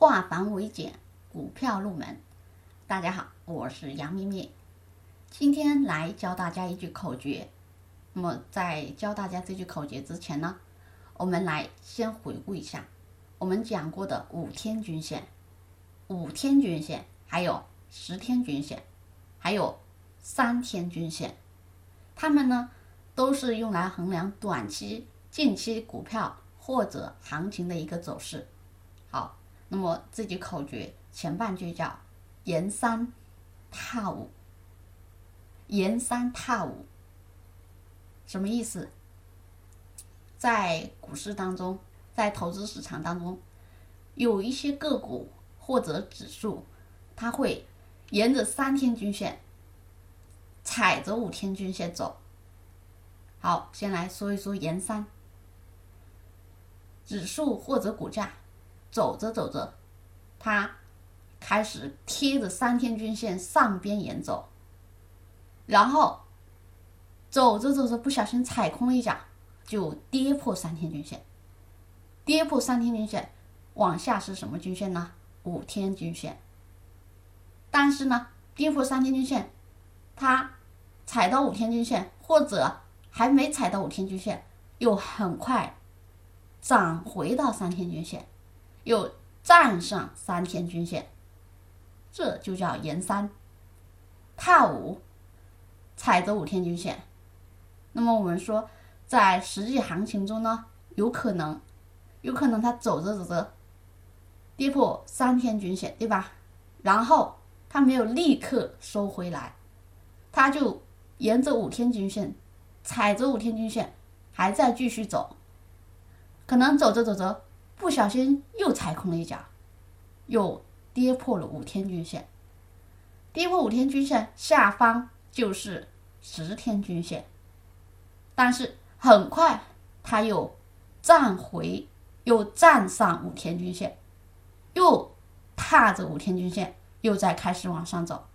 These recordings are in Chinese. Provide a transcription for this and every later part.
化繁为简，股票入门。大家好，我是杨咪咪，今天来教大家一句口诀。那么在教大家这句口诀之前呢，我们来先回顾一下我们讲过的五天均线、五天均线，还有十天均线，还有三天均线，它们呢都是用来衡量短期、近期股票或者行情的一个走势。好。那么这句口诀前半句叫“沿三踏五”，沿三踏五什么意思？在股市当中，在投资市场当中，有一些个股或者指数，它会沿着三天均线，踩着五天均线走。好，先来说一说沿三指数或者股价。走着走着，它开始贴着三天均线上边沿走，然后走着走着不小心踩空了一脚，就跌破三天均线。跌破三天均线，往下是什么均线呢？五天均线。但是呢，跌破三天均线，它踩到五天均线，或者还没踩到五天均线，又很快涨回到三天均线。又站上三天均线，这就叫沿三踏五，踩着五天均线。那么我们说，在实际行情中呢，有可能，有可能它走着走着跌破三天均线，对吧？然后它没有立刻收回来，它就沿着五天均线，踩着五天均线，还在继续走，可能走着走着。不小心又踩空了一脚，又跌破了五天均线。跌破五天均线下方就是十天均线，但是很快它又站回，又站上五天均线，又踏着五天均线，又在开始往上走。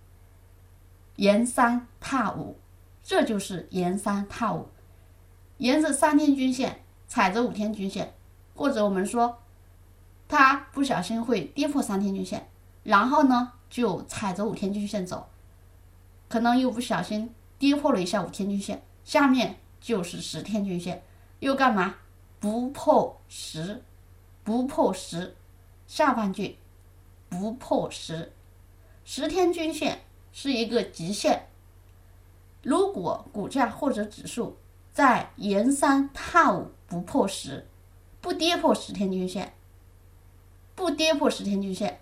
沿三踏五，这就是沿三踏五，沿着三天均线，踩着五天均线。或者我们说，它不小心会跌破三天均线，然后呢就踩着五天均线走，可能又不小心跌破了一下五天均线，下面就是十天均线，又干嘛？不破十，不破十，下半句不破十，十天均线是一个极限，如果股价或者指数在沿三踏五不破十。不跌破十天均线，不跌破十天均线。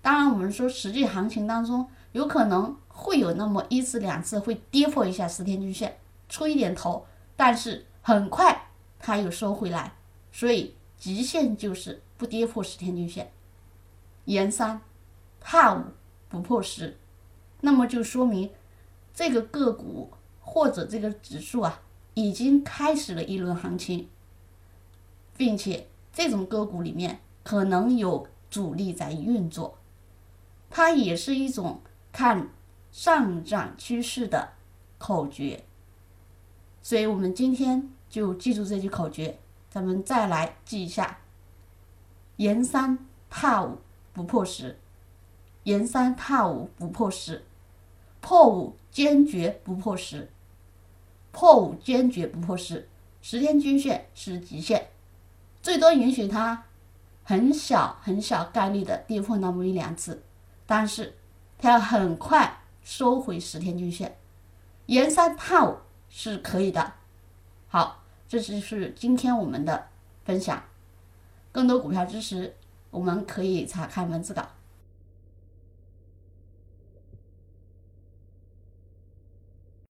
当然，我们说实际行情当中有可能会有那么一次两次会跌破一下十天均线，出一点头，但是很快它又收回来。所以极限就是不跌破十天均线，沿三踏五不破十，那么就说明这个个股或者这个指数啊，已经开始了一轮行情。并且这种个股里面可能有主力在运作，它也是一种看上涨趋势的口诀。所以我们今天就记住这句口诀，咱们再来记一下：沿三踏五不破十，沿三踏五不破十，破五坚决不破十，破五坚决不破十，十天均线是极限。最多允许它很小很小概率的跌破那么一两次，但是它要很快收回十天均线，沿三踏五是可以的。好，这就是今天我们的分享。更多股票知识，我们可以查看文字稿。